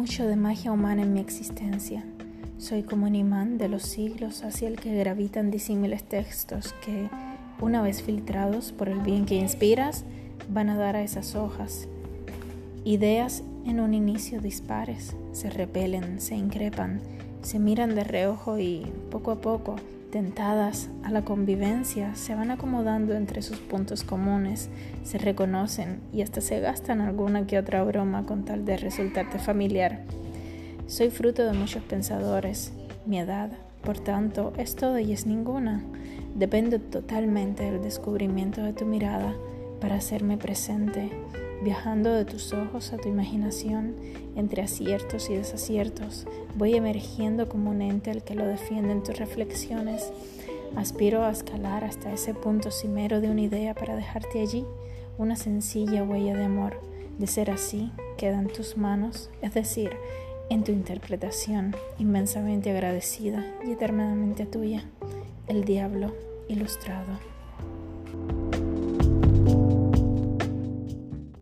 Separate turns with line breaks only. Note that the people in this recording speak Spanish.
mucho de magia humana en mi existencia. Soy como un imán de los siglos hacia el que gravitan disímiles textos que, una vez filtrados por el bien que inspiras, van a dar a esas hojas. Ideas en un inicio dispares, se repelen, se increpan, se miran de reojo y, poco a poco, tentadas a la convivencia, se van acomodando entre sus puntos comunes, se reconocen y hasta se gastan alguna que otra broma con tal de resultarte familiar. Soy fruto de muchos pensadores. Mi edad, por tanto, es toda y es ninguna. Depende totalmente del descubrimiento de tu mirada para hacerme presente, viajando de tus ojos a tu imaginación, entre aciertos y desaciertos. Voy emergiendo como un ente al que lo defienden tus reflexiones. Aspiro a escalar hasta ese punto cimero de una idea para dejarte allí una sencilla huella de amor. De ser así, queda en tus manos, es decir, en tu interpretación, inmensamente agradecida y eternamente tuya, el diablo ilustrado.